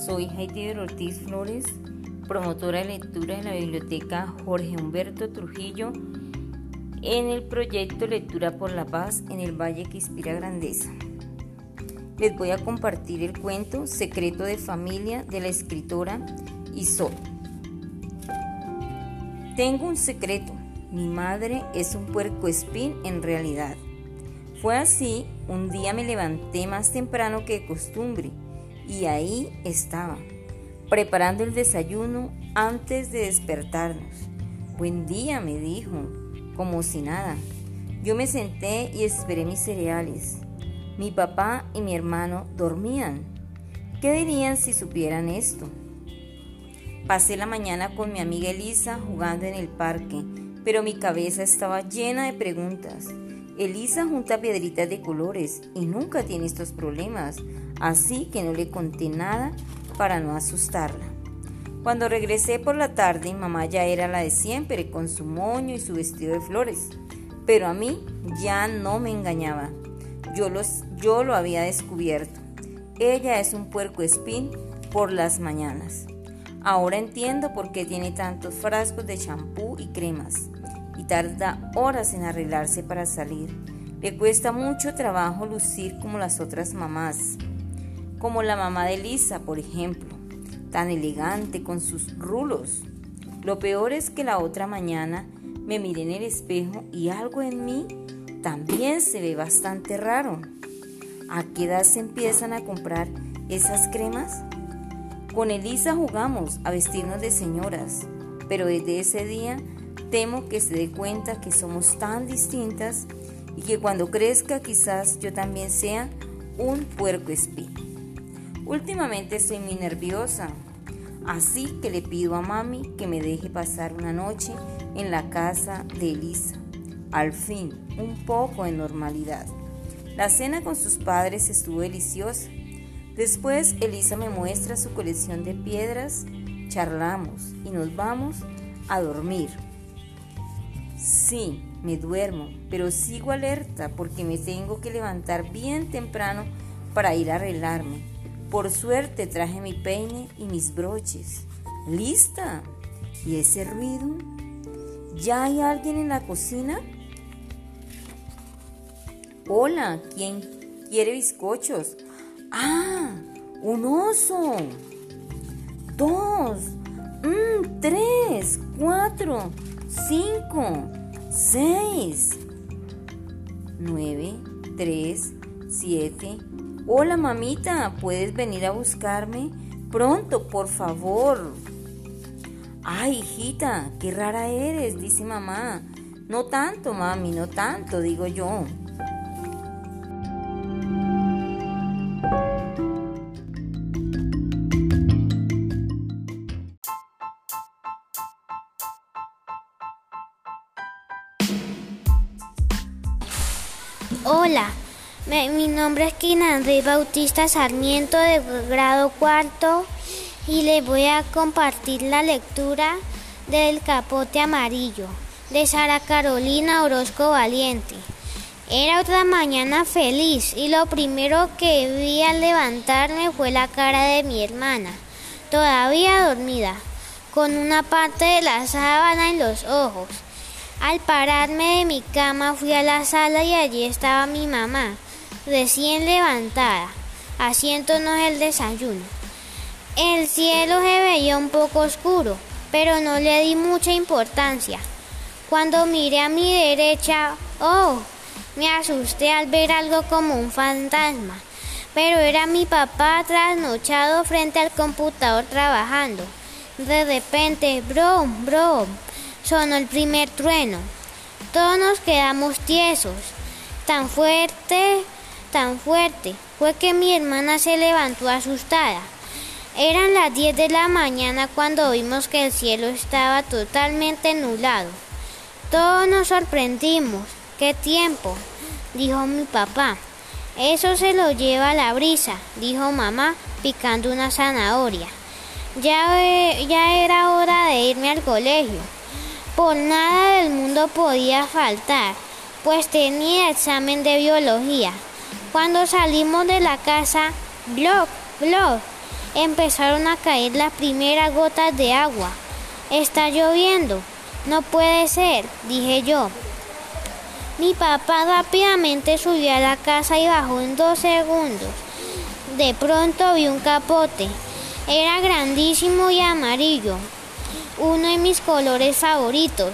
soy Heidi Ortiz Flores, promotora de lectura de la Biblioteca Jorge Humberto Trujillo en el proyecto Lectura por la Paz en el Valle que inspira grandeza. Les voy a compartir el cuento Secreto de Familia de la escritora Isol. Tengo un secreto. Mi madre es un puerco espín en realidad. Fue así, un día me levanté más temprano que de costumbre y ahí estaba, preparando el desayuno antes de despertarnos. Buen día, me dijo, como si nada. Yo me senté y esperé mis cereales. Mi papá y mi hermano dormían. ¿Qué dirían si supieran esto? Pasé la mañana con mi amiga Elisa jugando en el parque, pero mi cabeza estaba llena de preguntas. Elisa junta piedritas de colores y nunca tiene estos problemas, así que no le conté nada para no asustarla. Cuando regresé por la tarde, mamá ya era la de siempre, con su moño y su vestido de flores. Pero a mí ya no me engañaba. Yo, yo lo había descubierto. Ella es un puerco espín por las mañanas. Ahora entiendo por qué tiene tantos frascos de champú y cremas y tarda horas en arreglarse para salir. Le cuesta mucho trabajo lucir como las otras mamás, como la mamá de Lisa, por ejemplo, tan elegante con sus rulos. Lo peor es que la otra mañana me miré en el espejo y algo en mí también se ve bastante raro. ¿A qué edad se empiezan a comprar esas cremas? Con Elisa jugamos a vestirnos de señoras, pero desde ese día Temo que se dé cuenta que somos tan distintas y que cuando crezca quizás yo también sea un puerco espín. Últimamente estoy muy nerviosa, así que le pido a mami que me deje pasar una noche en la casa de Elisa. Al fin, un poco de normalidad. La cena con sus padres estuvo deliciosa. Después Elisa me muestra su colección de piedras, charlamos y nos vamos a dormir. Sí, me duermo, pero sigo alerta porque me tengo que levantar bien temprano para ir a arreglarme. Por suerte traje mi peine y mis broches. ¡Lista! ¿Y ese ruido? ¿Ya hay alguien en la cocina? Hola, ¿quién quiere bizcochos? ¡Ah! ¡Un oso! ¡Dos! Mm, ¡Tres! ¡Cuatro! 5, 6, 9, 3, 7. Hola mamita, ¿puedes venir a buscarme? Pronto, por favor. Ay, hijita, qué rara eres, dice mamá. No tanto, mami, no tanto, digo yo. Nombre es Andrés Bautista Sarmiento de grado cuarto y les voy a compartir la lectura del Capote Amarillo de Sara Carolina Orozco Valiente. Era otra mañana feliz y lo primero que vi al levantarme fue la cara de mi hermana, todavía dormida, con una parte de la sábana en los ojos. Al pararme de mi cama fui a la sala y allí estaba mi mamá, recién levantada, haciéndonos el desayuno. El cielo se veía un poco oscuro, pero no le di mucha importancia. Cuando miré a mi derecha, oh, me asusté al ver algo como un fantasma, pero era mi papá trasnochado frente al computador trabajando. De repente, brom, brom, sonó el primer trueno. Todos nos quedamos tiesos. Tan fuerte, tan fuerte, fue que mi hermana se levantó asustada. Eran las 10 de la mañana cuando vimos que el cielo estaba totalmente nublado. Todos nos sorprendimos. ¡Qué tiempo! dijo mi papá. Eso se lo lleva la brisa, dijo mamá picando una zanahoria. Ya, eh, ya era hora de irme al colegio. Por nada del mundo podía faltar, pues tenía examen de biología. Cuando salimos de la casa, blog, blog, empezaron a caer las primeras gotas de agua. Está lloviendo. No puede ser, dije yo. Mi papá rápidamente subió a la casa y bajó en dos segundos. De pronto vi un capote. Era grandísimo y amarillo, uno de mis colores favoritos.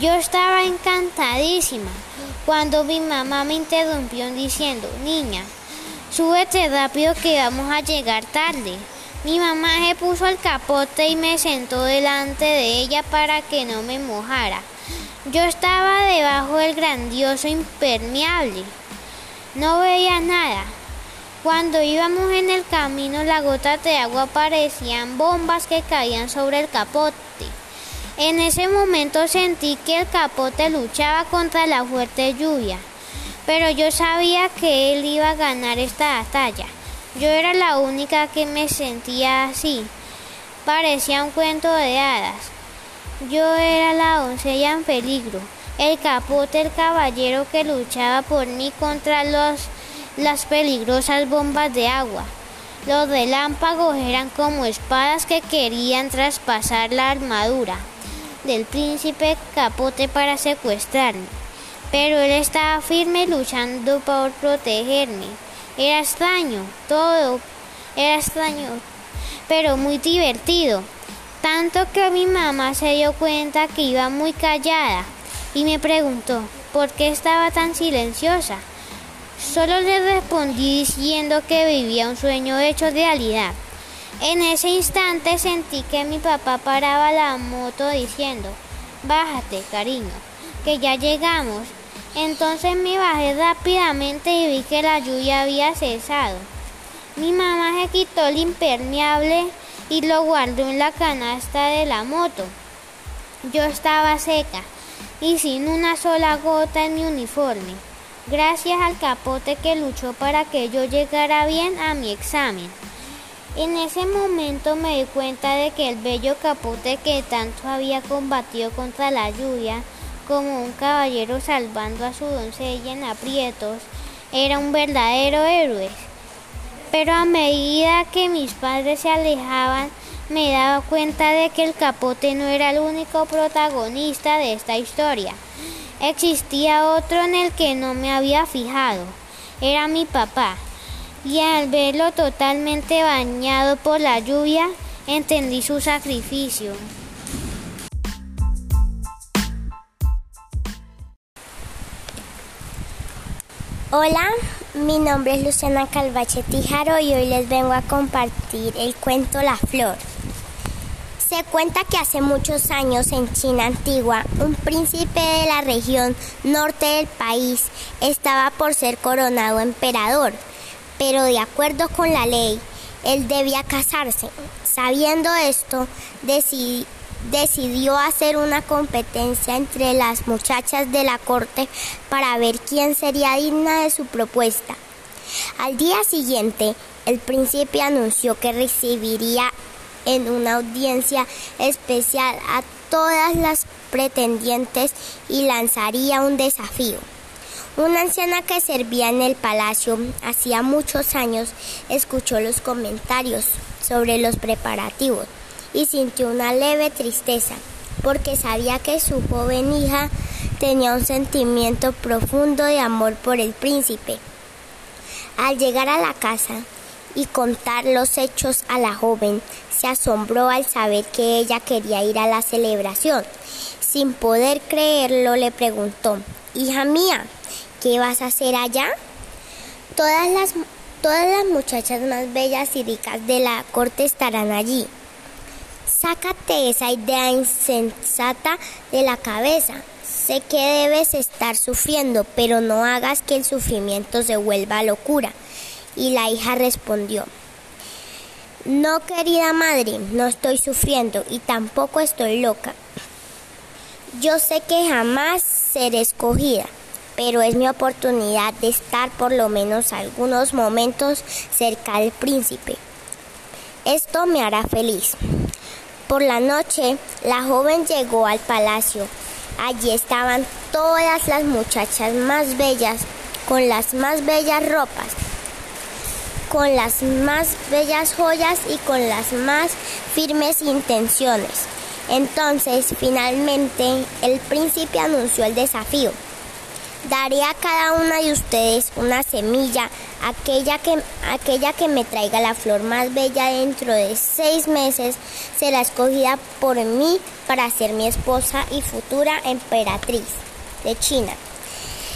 Yo estaba encantadísima cuando mi mamá me interrumpió diciendo, niña, súbete rápido que vamos a llegar tarde. Mi mamá se puso el capote y me sentó delante de ella para que no me mojara. Yo estaba debajo del grandioso impermeable. No veía nada. Cuando íbamos en el camino, las gotas de agua parecían bombas que caían sobre el capote. En ese momento sentí que el capote luchaba contra la fuerte lluvia, pero yo sabía que él iba a ganar esta batalla. Yo era la única que me sentía así. Parecía un cuento de hadas. Yo era la doncella en peligro, el capote, el caballero que luchaba por mí contra las peligrosas bombas de agua. Los relámpagos eran como espadas que querían traspasar la armadura del príncipe capote para secuestrarme. Pero él estaba firme luchando por protegerme. Era extraño, todo era extraño, pero muy divertido. Tanto que mi mamá se dio cuenta que iba muy callada y me preguntó por qué estaba tan silenciosa. Solo le respondí diciendo que vivía un sueño hecho realidad. En ese instante sentí que mi papá paraba la moto diciendo, bájate, cariño, que ya llegamos. Entonces me bajé rápidamente y vi que la lluvia había cesado. Mi mamá se quitó el impermeable y lo guardó en la canasta de la moto. Yo estaba seca y sin una sola gota en mi uniforme, gracias al capote que luchó para que yo llegara bien a mi examen. En ese momento me di cuenta de que el bello capote que tanto había combatido contra la lluvia, como un caballero salvando a su doncella en aprietos, era un verdadero héroe. Pero a medida que mis padres se alejaban, me daba cuenta de que el capote no era el único protagonista de esta historia. Existía otro en el que no me había fijado. Era mi papá. Y al verlo totalmente bañado por la lluvia, entendí su sacrificio. Hola, mi nombre es Luciana Calvache Tijaro y hoy les vengo a compartir el cuento La Flor. Se cuenta que hace muchos años en China antigua, un príncipe de la región norte del país estaba por ser coronado emperador, pero de acuerdo con la ley, él debía casarse. Sabiendo esto, decidió hacer una competencia entre las muchachas de la corte para ver quién sería digna de su propuesta. Al día siguiente, el príncipe anunció que recibiría en una audiencia especial a todas las pretendientes y lanzaría un desafío. Una anciana que servía en el palacio hacía muchos años escuchó los comentarios sobre los preparativos y sintió una leve tristeza, porque sabía que su joven hija tenía un sentimiento profundo de amor por el príncipe. Al llegar a la casa y contar los hechos a la joven, se asombró al saber que ella quería ir a la celebración. Sin poder creerlo, le preguntó, Hija mía, ¿qué vas a hacer allá? Todas las, todas las muchachas más bellas y ricas de la corte estarán allí. Sácate esa idea insensata de la cabeza. Sé que debes estar sufriendo, pero no hagas que el sufrimiento se vuelva locura. Y la hija respondió, no querida madre, no estoy sufriendo y tampoco estoy loca. Yo sé que jamás seré escogida, pero es mi oportunidad de estar por lo menos algunos momentos cerca del príncipe. Esto me hará feliz. Por la noche, la joven llegó al palacio. Allí estaban todas las muchachas más bellas, con las más bellas ropas. con las más bellas joyas y con las más firmes intenciones. Entonces, finalmente, el príncipe anunció el desafío. Daré a cada una de ustedes una semilla, aquella que, aquella que me traiga la flor más bella dentro de seis meses será escogida por mí para ser mi esposa y futura emperatriz de China.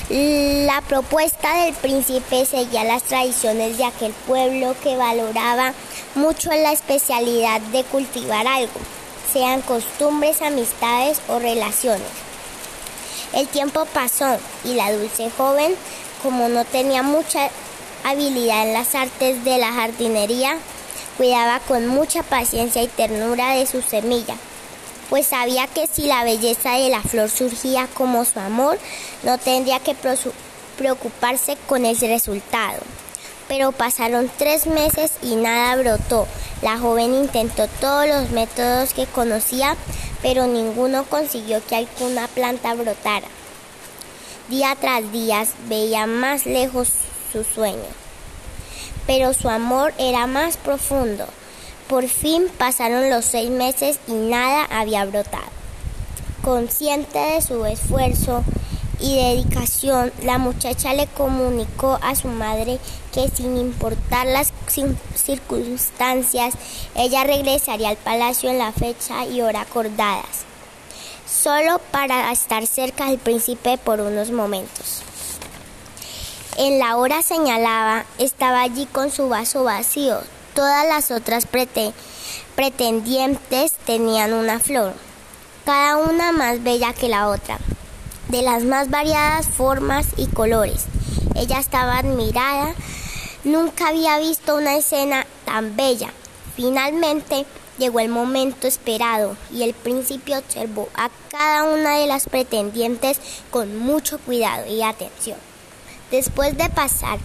La propuesta del príncipe seguía las tradiciones de aquel pueblo que valoraba mucho la especialidad de cultivar algo, sean costumbres, amistades o relaciones. El tiempo pasó y la dulce joven, como no tenía mucha habilidad en las artes de la jardinería, cuidaba con mucha paciencia y ternura de su semilla pues sabía que si la belleza de la flor surgía como su amor, no tendría que preocuparse con el resultado. Pero pasaron tres meses y nada brotó. La joven intentó todos los métodos que conocía, pero ninguno consiguió que alguna planta brotara. Día tras día veía más lejos su sueño, pero su amor era más profundo. Por fin pasaron los seis meses y nada había brotado. Consciente de su esfuerzo y dedicación, la muchacha le comunicó a su madre que sin importar las circunstancias, ella regresaría al palacio en la fecha y hora acordadas, solo para estar cerca del príncipe por unos momentos. En la hora señalada, estaba allí con su vaso vacío, Todas las otras pretendientes tenían una flor, cada una más bella que la otra, de las más variadas formas y colores. Ella estaba admirada, nunca había visto una escena tan bella. Finalmente llegó el momento esperado y el príncipe observó a cada una de las pretendientes con mucho cuidado y atención. Después de pasar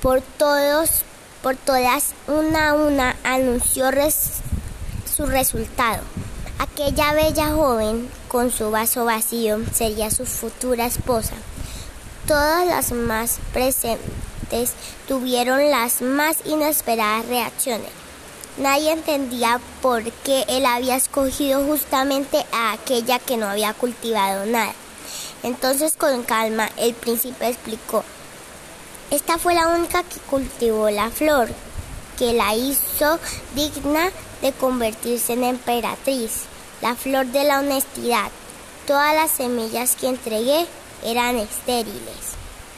por todos por todas, una a una, anunció su resultado. Aquella bella joven, con su vaso vacío, sería su futura esposa. Todas las más presentes tuvieron las más inesperadas reacciones. Nadie entendía por qué él había escogido justamente a aquella que no había cultivado nada. Entonces con calma el príncipe explicó esta fue la única que cultivó la flor, que la hizo digna de convertirse en emperatriz, la flor de la honestidad. Todas las semillas que entregué eran estériles.